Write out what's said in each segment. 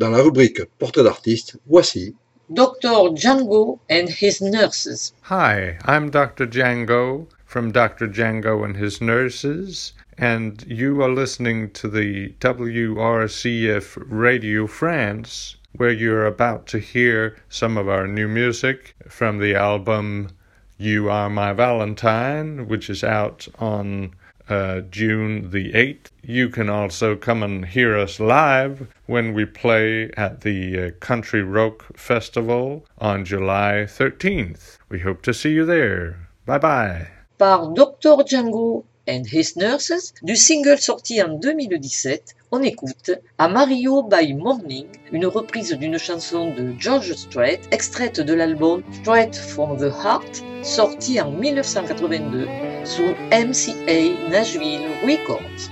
Dans la rubrique Portrait d'artiste, voici Dr. Django and his nurses. Hi, I'm Dr. Django from Dr. Django and his nurses, and you are listening to the WRCF Radio France, where you're about to hear some of our new music from the album You Are My Valentine, which is out on uh, June the 8th. You can also come and hear us live when we play at the uh, Country Rock Festival on July 13th. We hope to see you there. Bye bye. Par Dr. Django and His Nurses, du single sorti en 2017, on écoute Amarillo by Morning, une reprise d'une chanson de George Strait, extraite de l'album Straight from the Heart, sorti en 1982 sous MCA Nashville Records.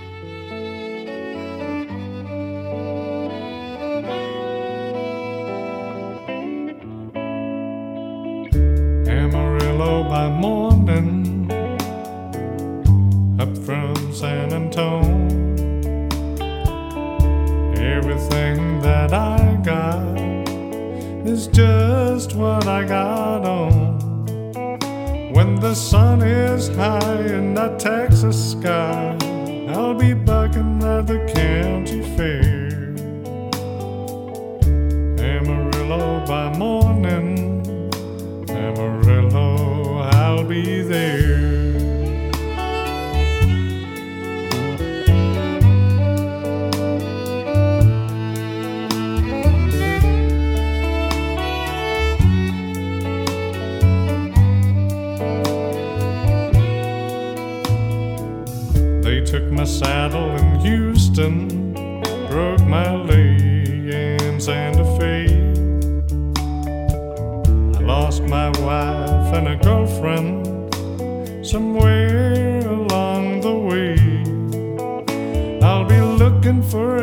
Amarillo by morning, San Antonio. Everything that I got is just what I got on. When the sun is high in that Texas sky, I'll be bucking at the county fair. Amarillo by morning, Amarillo, I'll be there. They took my saddle in Houston, broke my leg in Santa Fe. I lost my wife and a girlfriend somewhere along the way. I'll be looking for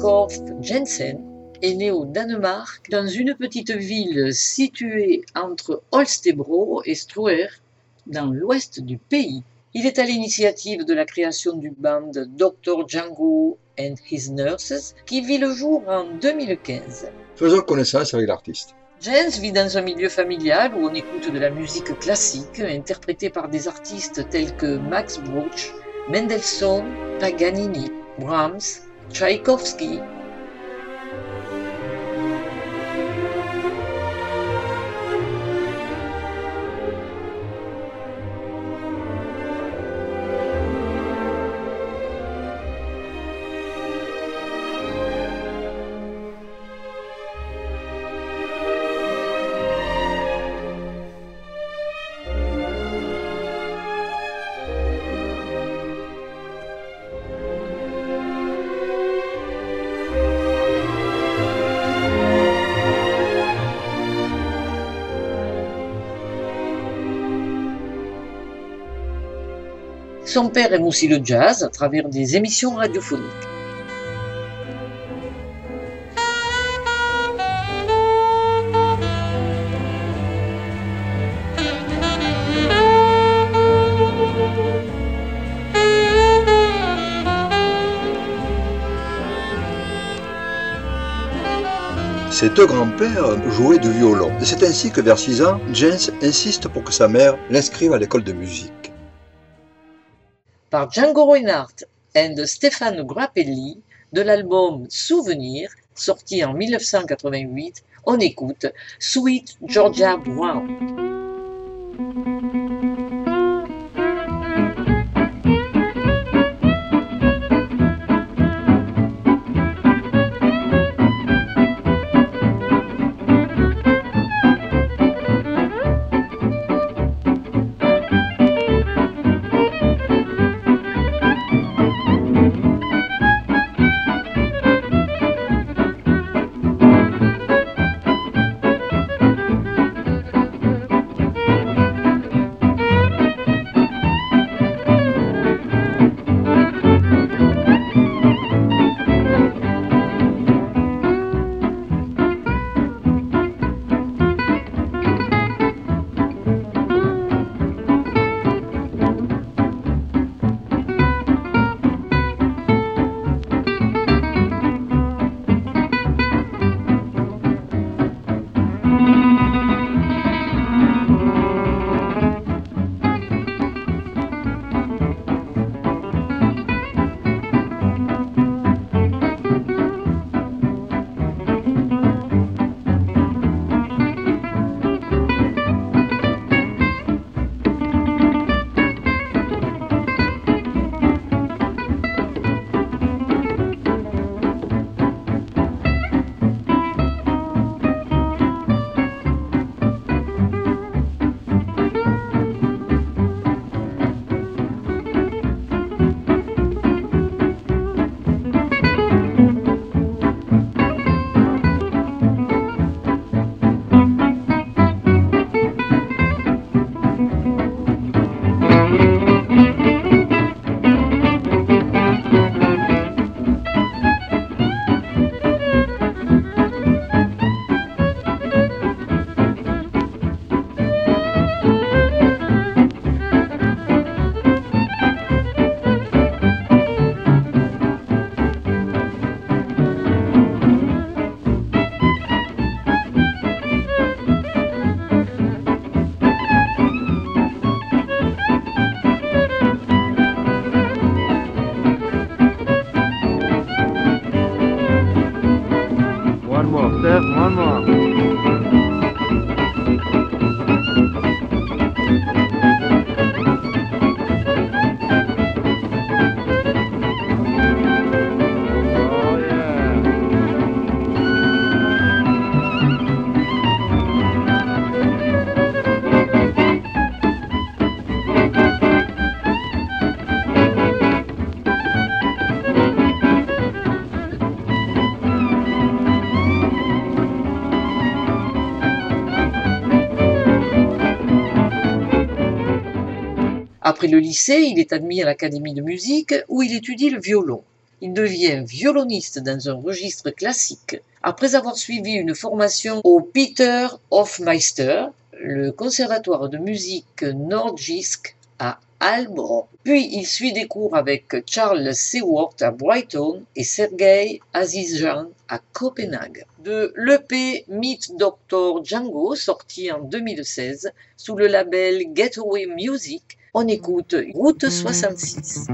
Biskorf Jensen est né au Danemark dans une petite ville située entre Holstebro et Struer dans l'ouest du pays. Il est à l'initiative de la création du band Dr. Django and His Nurses qui vit le jour en 2015. Faisons connaissance avec l'artiste. Jens vit dans un milieu familial où on écoute de la musique classique interprétée par des artistes tels que Max Bruch, Mendelssohn, Paganini, Brahms, Čajkovský. Son père aime aussi le jazz à travers des émissions radiophoniques. Ses deux grands-pères jouaient du violon. C'est ainsi que vers 6 ans, James insiste pour que sa mère l'inscrive à l'école de musique. Django Reinhardt and Stefano Grappelli de l'album Souvenir, sorti en 1988, on écoute Sweet Georgia Brown. Après le lycée, il est admis à l'Académie de musique où il étudie le violon. Il devient violoniste dans un registre classique après avoir suivi une formation au Peter Hofmeister, le conservatoire de musique Nordjysk à Albro. Puis il suit des cours avec Charles Seward à Brighton et Sergei Azizjan à Copenhague. De l'EP Meet Dr. Django, sorti en 2016 sous le label Getaway Music, on écoute Route 66.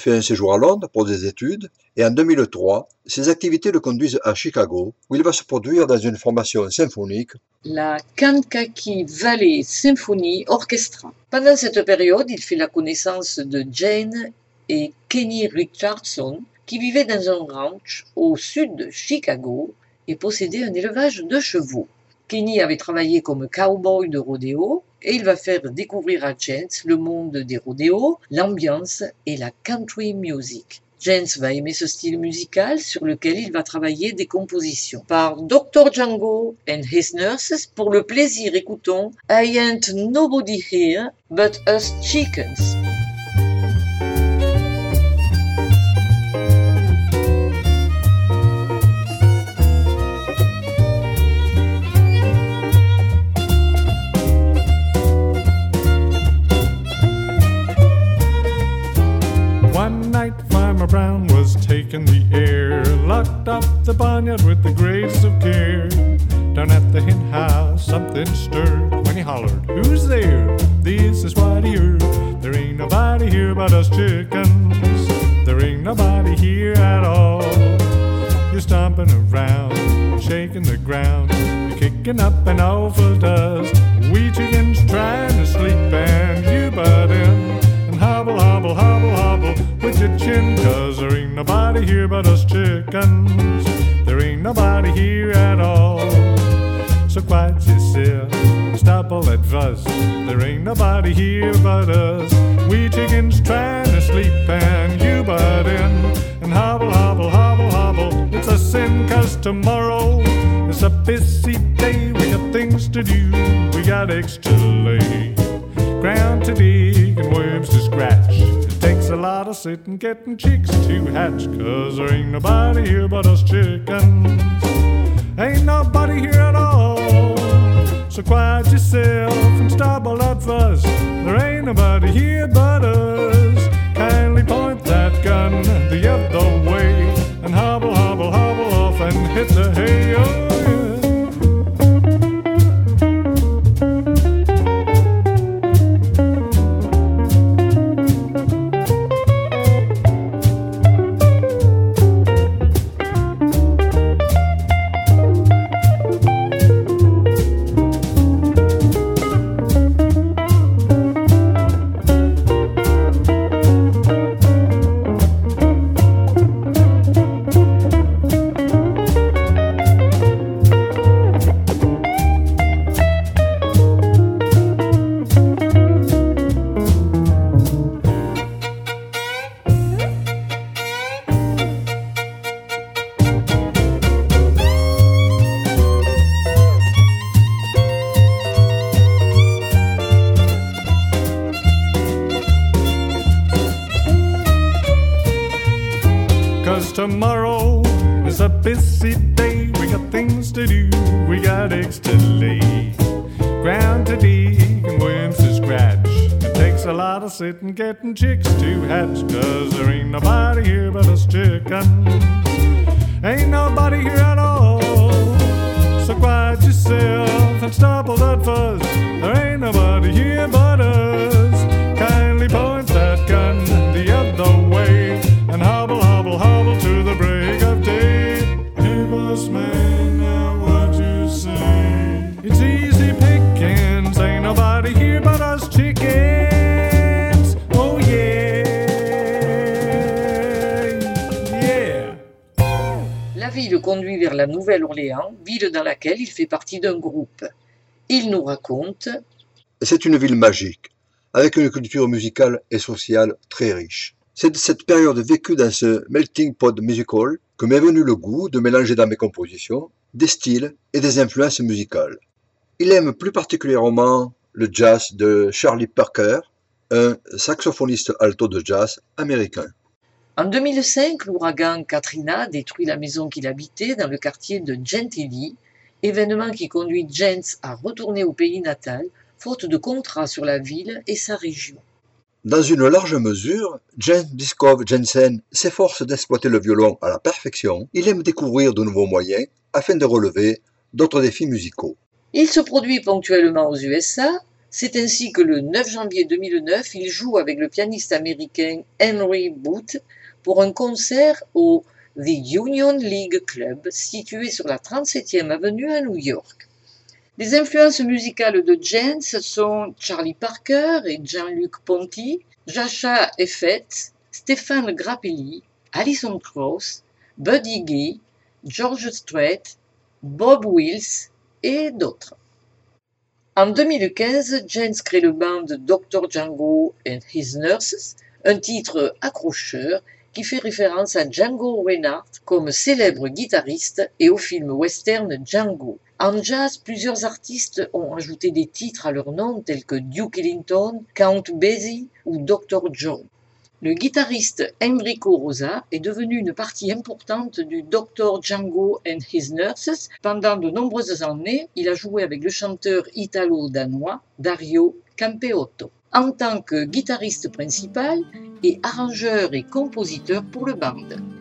Fait un séjour à Londres pour des études et en 2003, ses activités le conduisent à Chicago où il va se produire dans une formation symphonique. la Kankakee Valley Symphony Orchestra. Pendant cette période, il fait la connaissance de Jane et Kenny Richardson, qui vivaient dans un ranch au sud de Chicago et possédaient un élevage de chevaux. Kenny avait travaillé comme cowboy de rodéo et il va faire découvrir à Jens le monde des rodéos, l'ambiance et la country music. Jens va aimer ce style musical sur lequel il va travailler des compositions. Par Dr. Django and His Nurses, pour le plaisir, écoutons I Ain't Nobody Here But Us Chickens. Up the barnyard with the grace of care. Down at the hen house, something stirred when he hollered, Who's there? This is what he heard. There ain't nobody here but us chickens. There ain't nobody here at all. You're stomping around, shaking the ground, you're kicking up an awful dust. We chickens trying to sleep and nobody here but us chickens. There ain't nobody here at all. So quiet you see, stop all that fuss. There ain't nobody here but us. We chickens trying to sleep and you butt in. And hobble, hobble, hobble, hobble. It's a sin cause tomorrow is a busy day. We got things to do, we got eggs to lay. Ground to dig and worms to scratch. A lot of sitting getting chicks to hatch. Cause there ain't nobody here but us chickens. Ain't nobody here at all. So quiet yourself and stop all that fuss. There ain't nobody here but us. Kindly point that gun the other way and hobble, hobble, hobble off and hit the hay. Oh, yeah. Is a busy day. We got things to do, we got eggs to lay. Ground to dig and worms to scratch. It takes a lot of sitting getting chicks to hatch. Cause there ain't nobody here but us chickens. Ain't nobody here at all. So quiet yourself and stop all that fuss. There ain't nobody here but us. Kindly point that gun the other way and hobble conduit vers la Nouvelle-Orléans, ville dans laquelle il fait partie d'un groupe. Il nous raconte. C'est une ville magique, avec une culture musicale et sociale très riche. C'est de cette période vécue dans ce melting pot musical que m'est venu le goût de mélanger dans mes compositions des styles et des influences musicales. Il aime plus particulièrement le jazz de Charlie Parker, un saxophoniste alto de jazz américain. En 2005, l'ouragan Katrina détruit la maison qu'il habitait dans le quartier de Gentilly, événement qui conduit Jens à retourner au pays natal, faute de contrat sur la ville et sa région. Dans une large mesure, Jens Biskov Jensen s'efforce d'exploiter le violon à la perfection. Il aime découvrir de nouveaux moyens afin de relever d'autres défis musicaux. Il se produit ponctuellement aux USA. C'est ainsi que le 9 janvier 2009, il joue avec le pianiste américain Henry Booth pour un concert au The Union League Club situé sur la 37e avenue à New York. Les influences musicales de Jens sont Charlie Parker et Jean-Luc Ponty, Jacha Effet, Stéphane Grappelli, Alison Krauss, Buddy Guy, George Strait, Bob Wills et d'autres. En 2015, Jens crée le band Dr. Django and His Nurses, un titre accrocheur qui fait référence à Django Reinhardt comme célèbre guitariste et au film western Django. En jazz, plusieurs artistes ont ajouté des titres à leur nom tels que Duke Ellington, Count Basie ou Dr. John. Le guitariste Enrico Rosa est devenu une partie importante du Dr. Django and His Nurses. Pendant de nombreuses années, il a joué avec le chanteur italo-danois Dario Campeotto en tant que guitariste principal et arrangeur et compositeur pour le band.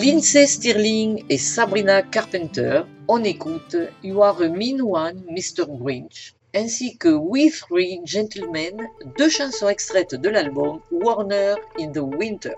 Lindsay Stirling et Sabrina Carpenter, on écoute You Are a Mean One, Mr. Grinch, ainsi que We Three Gentlemen, deux chansons extraites de l'album Warner in the Winter.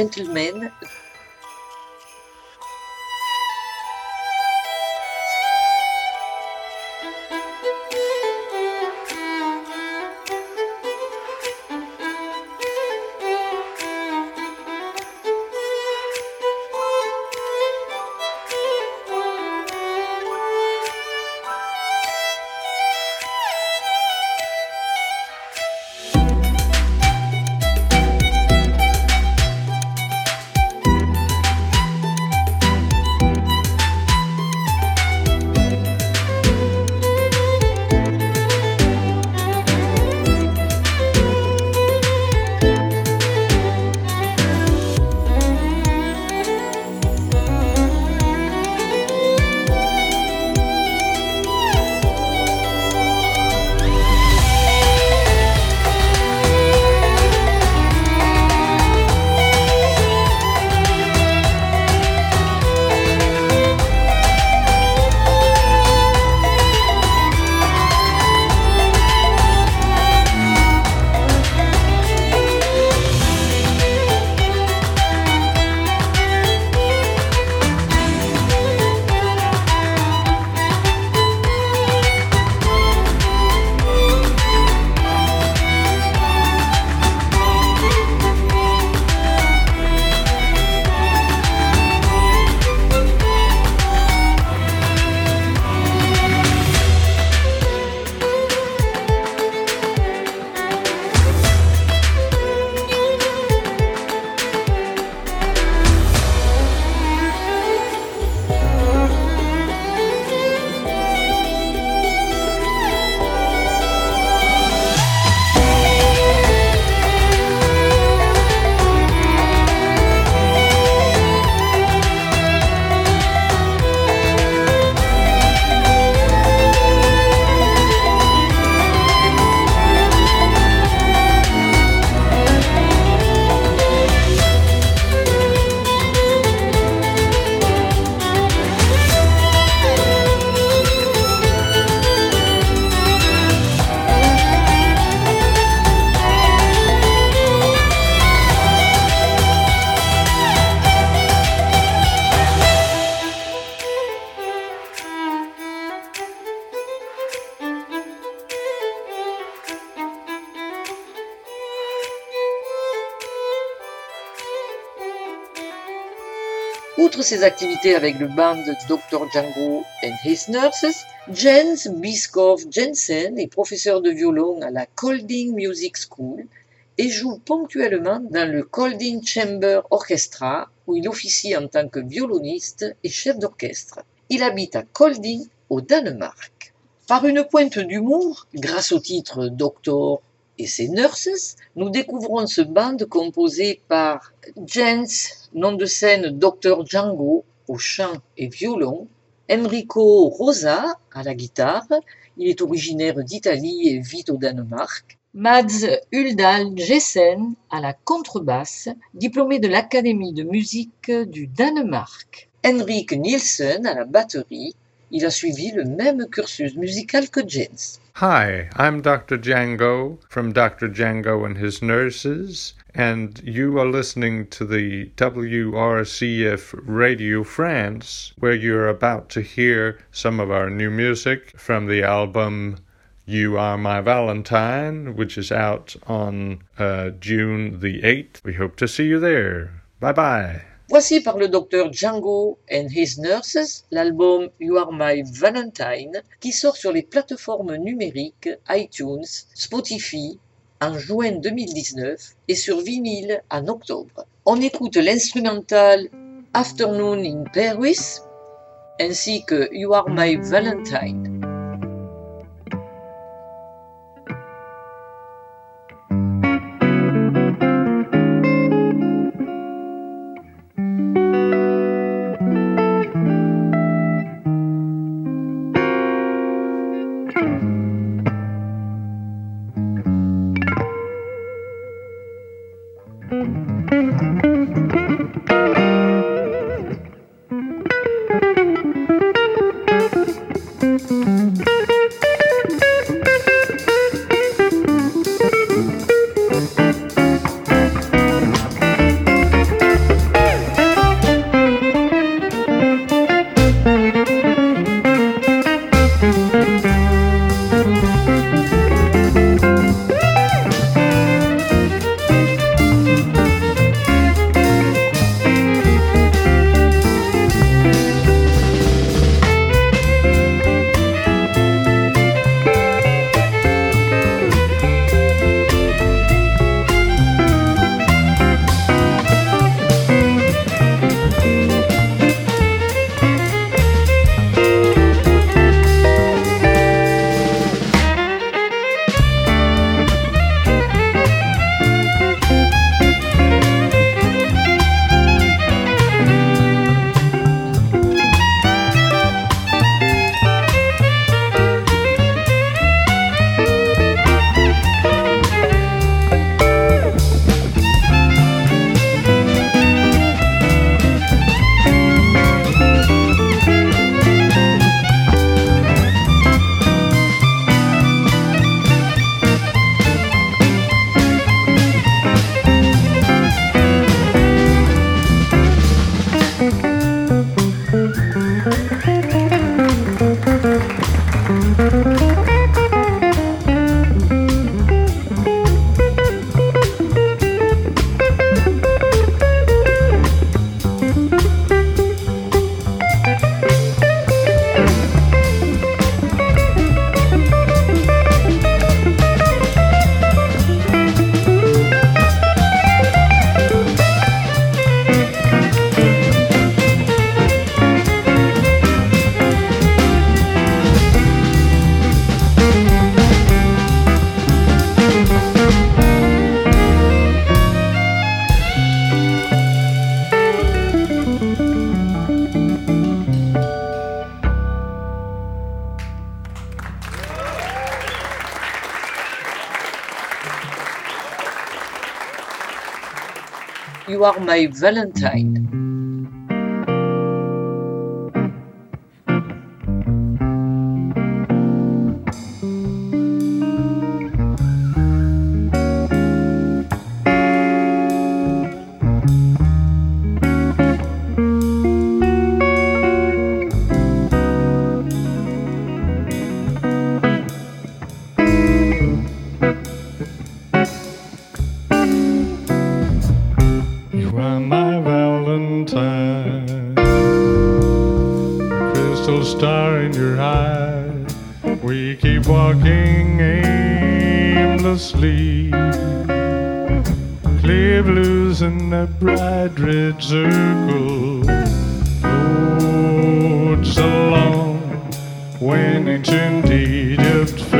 Gentle. Outre ses activités avec le band Dr. Django and His Nurses, Jens Bischoff Jensen est professeur de violon à la Colding Music School et joue ponctuellement dans le Colding Chamber Orchestra où il officie en tant que violoniste et chef d'orchestre. Il habite à Kolding au Danemark. Par une pointe d'humour, grâce au titre Doctor et ses nurses, nous découvrons ce band composé par Jens, nom de scène Dr. Django, au chant et violon, Enrico Rosa à la guitare, il est originaire d'Italie et vit au Danemark, Mads Uldal Jessen à la contrebasse, diplômé de l'Académie de musique du Danemark. Henrik Nielsen à la batterie, il a suivi le même cursus musical que Jens. Hi, I'm Dr. Django from Dr. Django and His Nurses, and you are listening to the WRCF Radio France, where you're about to hear some of our new music from the album You Are My Valentine, which is out on uh, June the 8th. We hope to see you there. Bye bye. Voici par le docteur Django and His Nurses l'album You Are My Valentine qui sort sur les plateformes numériques iTunes, Spotify en juin 2019 et sur vinyle en octobre. On écoute l'instrumental Afternoon in Paris ainsi que You Are My Valentine. You Are My Valentine. You are my Valentine. Aimlessly. Clear blues in a bright red circle. Roads along when ancient Egypt fills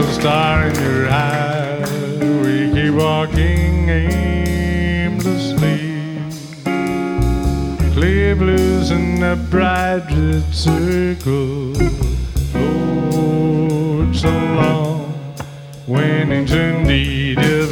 Crystal star in your eye. We keep walking aimlessly. Clear blues in a bright red circle. Oh, it's so long. When ancient Egypt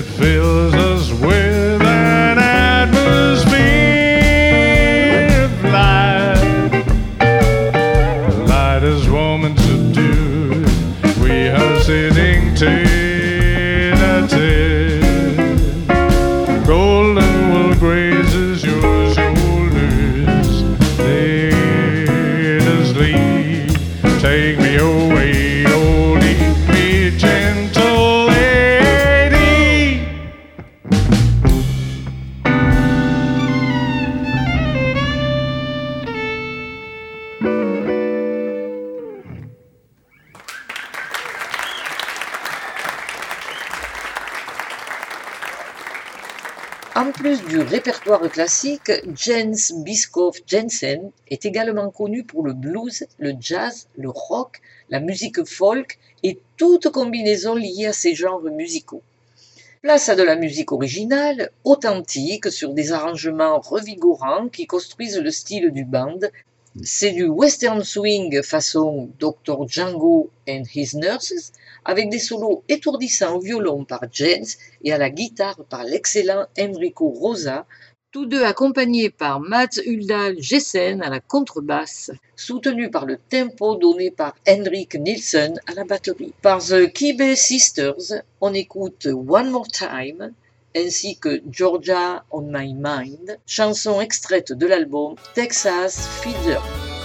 Jens Bischoff Jensen est également connu pour le blues, le jazz, le rock, la musique folk et toute combinaison liée à ces genres musicaux. Place à de la musique originale, authentique, sur des arrangements revigorants qui construisent le style du band. C'est du western swing façon Dr. Django and His Nurses, avec des solos étourdissants au violon par Jens et à la guitare par l'excellent Enrico Rosa, tous deux accompagnés par Mats Uldal Jessen à la contrebasse, soutenu par le tempo donné par Henrik Nielsen à la batterie. Par The Kibe Sisters, on écoute One More Time, ainsi que Georgia on My Mind, chanson extraite de l'album Texas Fiddler.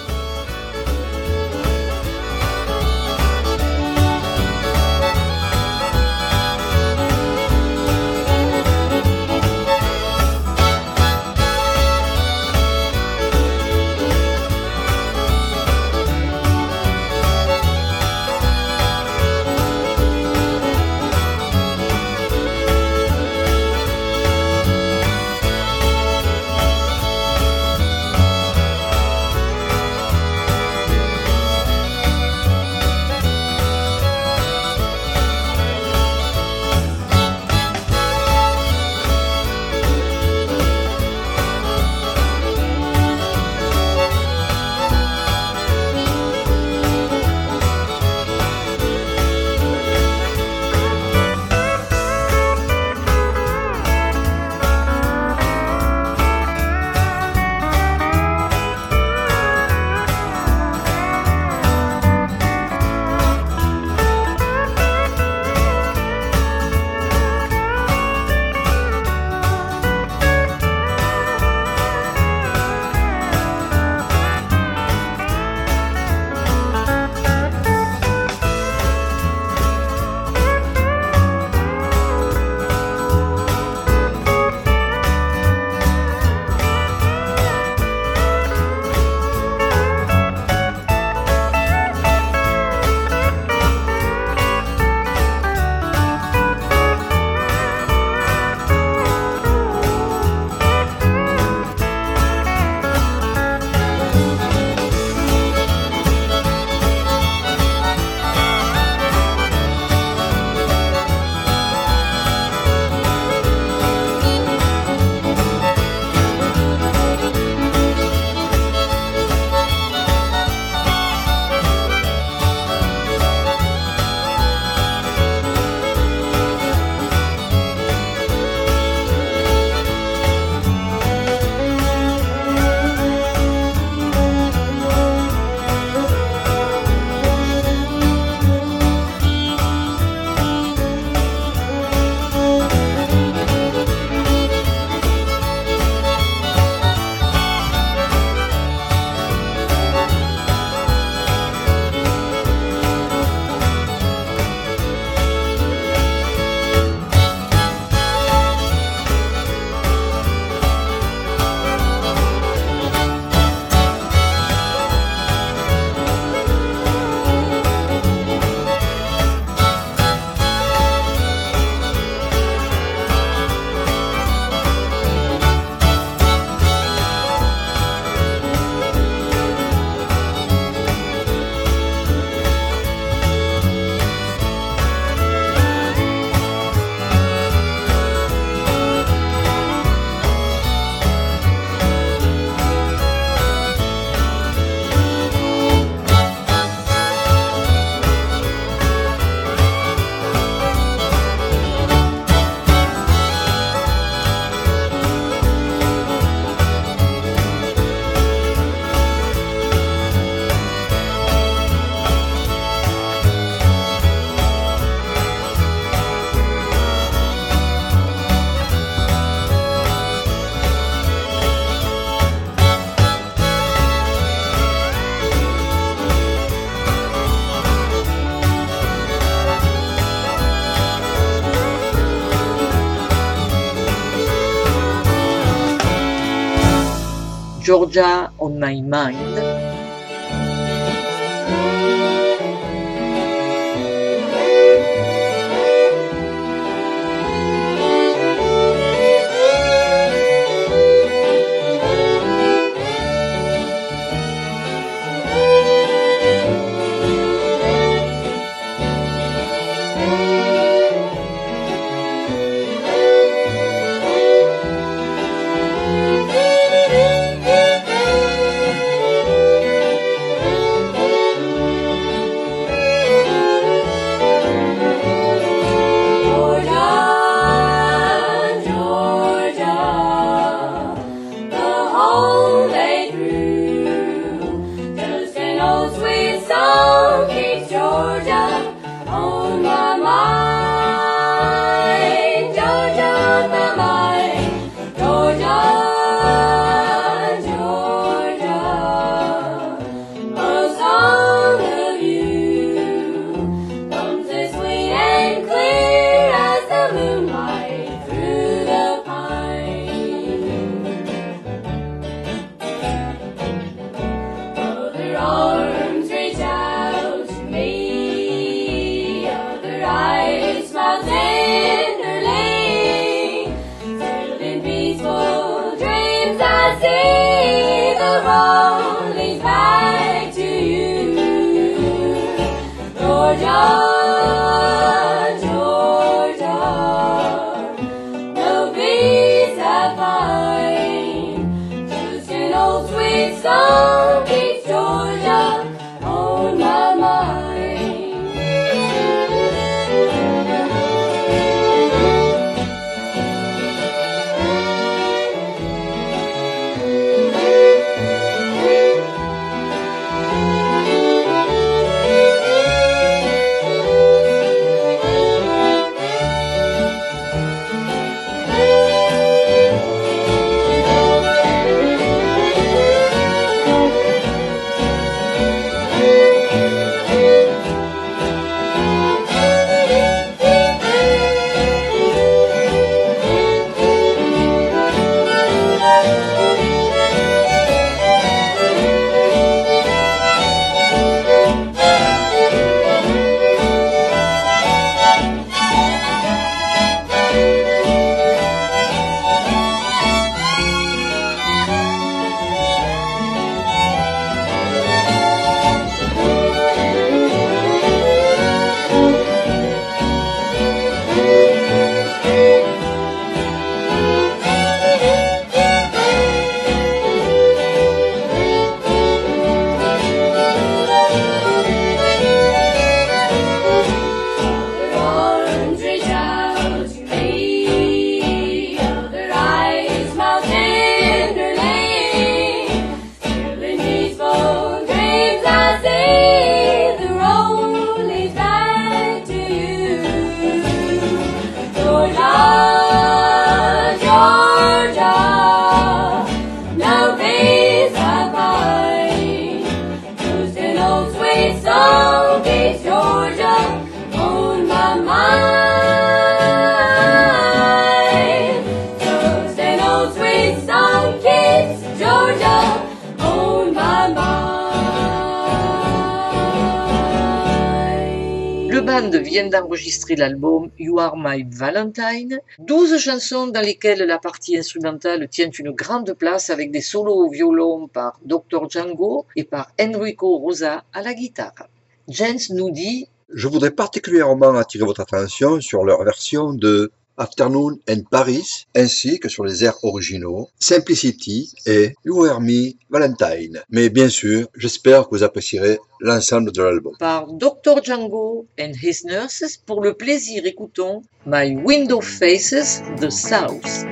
Georgia on My Mind. Old sweet mind. Le band vient d'enregistrer l'album You Are My Valentine, 12 chansons dans lesquelles la partie instrumentale tient une grande place avec des solos au violon par Dr. Django et par Enrico Rosa à la guitare. Jens nous dit Je voudrais particulièrement attirer votre attention sur leur version de Afternoon in Paris, ainsi que sur les airs originaux Simplicity et You Are Me Valentine. Mais bien sûr, j'espère que vous apprécierez l'ensemble de l'album. par Dr. Django and His Nurses pour le plaisir écoutons My Window Faces the South.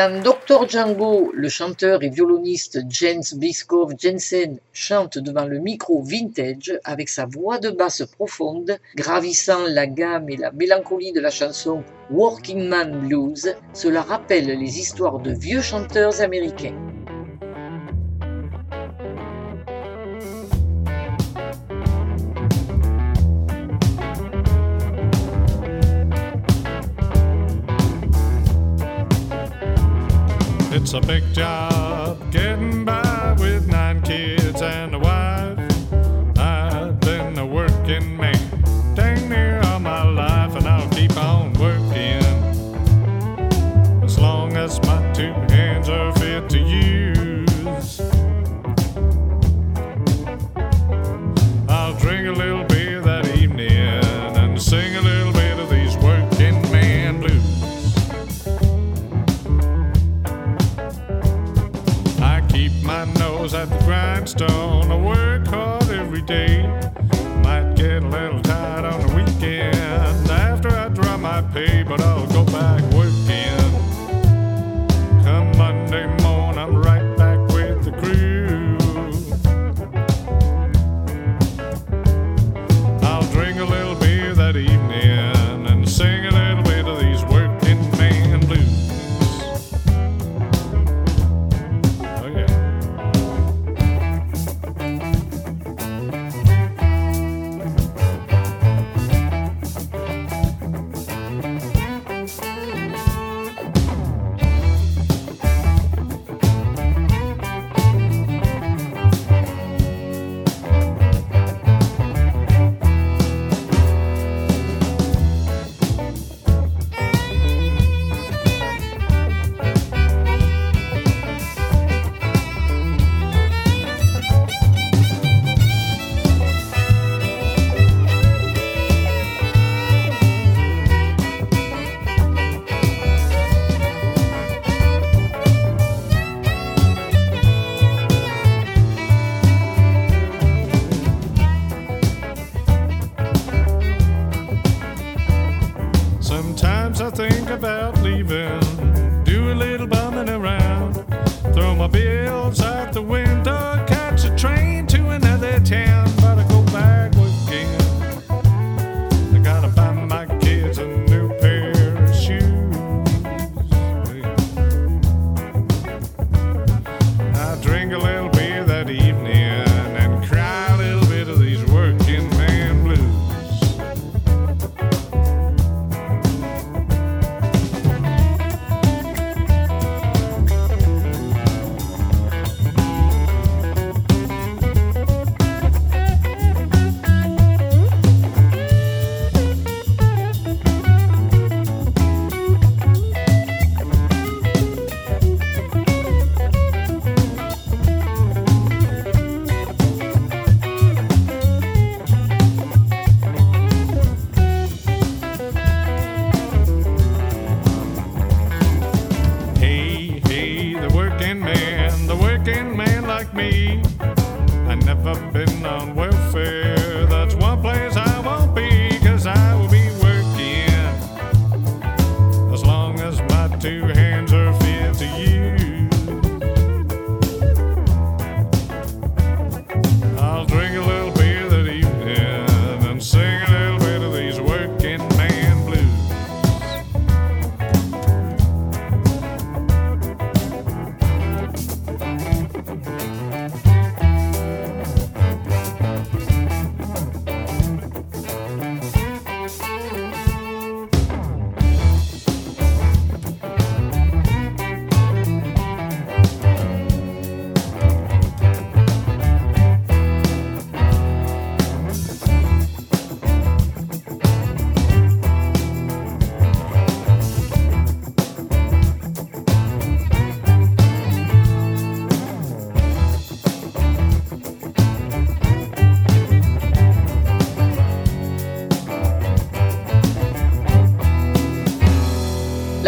Quand Dr Django, le chanteur et violoniste Jens Biskov Jensen, chante devant le micro vintage avec sa voix de basse profonde, gravissant la gamme et la mélancolie de la chanson Working Man Blues, cela rappelle les histoires de vieux chanteurs américains. It's a big job getting by with nine kids and a wife. Grindstone. I work hard every day. Might get a little tired on the weekend after I draw my pay, but I'll go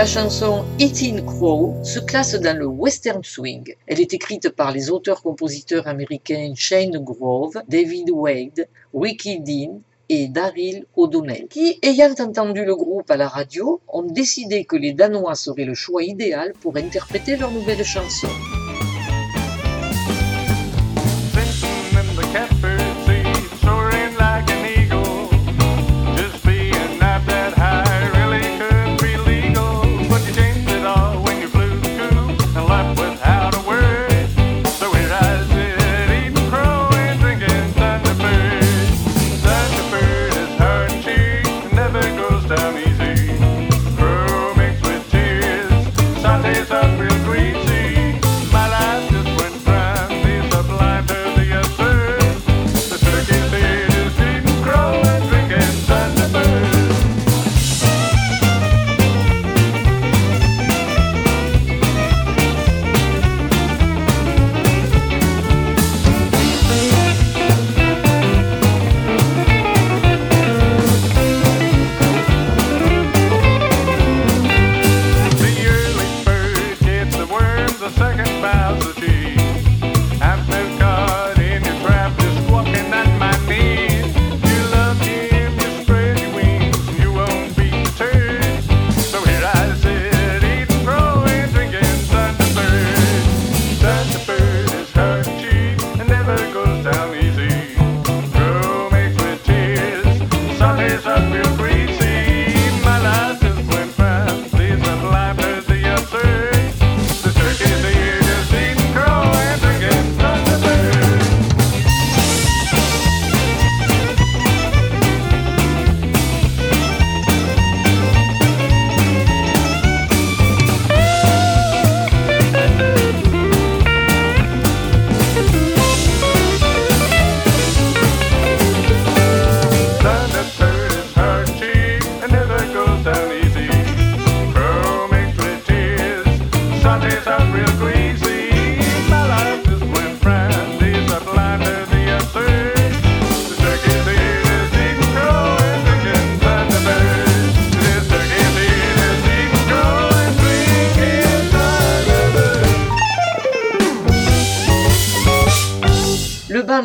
La chanson Eating Crow se classe dans le western swing. Elle est écrite par les auteurs-compositeurs américains Shane Grove, David Wade, Ricky Dean et Daryl O'Donnell, qui, ayant entendu le groupe à la radio, ont décidé que les Danois seraient le choix idéal pour interpréter leur nouvelle chanson.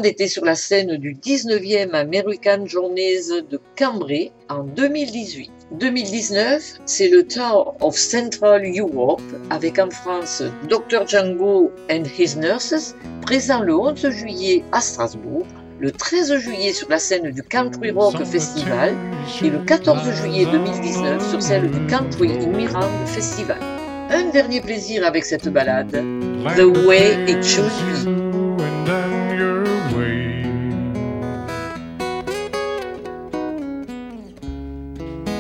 Était sur la scène du 19e American Journeys de Cambrai en 2018. 2019, c'est le Tour of Central Europe avec en France Dr Django and His Nurses, présent le 11 juillet à Strasbourg, le 13 juillet sur la scène du Country Rock Festival et le 14 juillet 2019 sur celle du Country Mirand Festival. Un dernier plaisir avec cette balade, The Way It Should Be.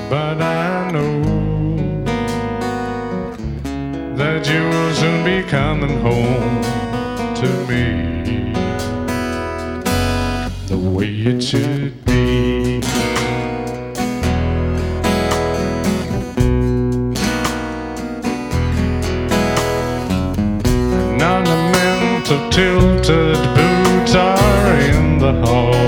but I know that you will soon be coming home to me the way it should be. None of tilted boots are in the hall.